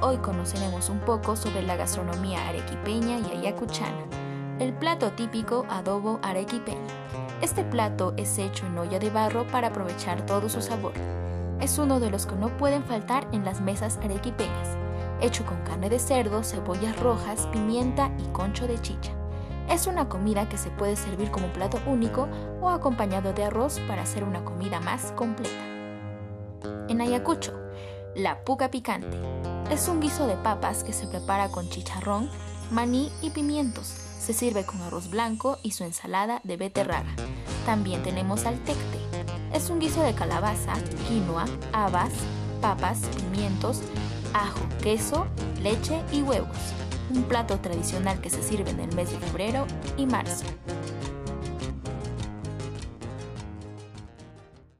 Hoy conoceremos un poco sobre la gastronomía arequipeña y ayacuchana. El plato típico adobo arequipeño. Este plato es hecho en olla de barro para aprovechar todo su sabor. Es uno de los que no pueden faltar en las mesas arequipeñas, hecho con carne de cerdo, cebollas rojas, pimienta y concho de chicha. Es una comida que se puede servir como plato único o acompañado de arroz para hacer una comida más completa. En Ayacucho, la puca picante. Es un guiso de papas que se prepara con chicharrón, maní y pimientos. Se sirve con arroz blanco y su ensalada de beterraga. También tenemos al tecte. Es un guiso de calabaza, quinoa, habas, papas, pimientos, ajo, queso, leche y huevos. Un plato tradicional que se sirve en el mes de febrero y marzo.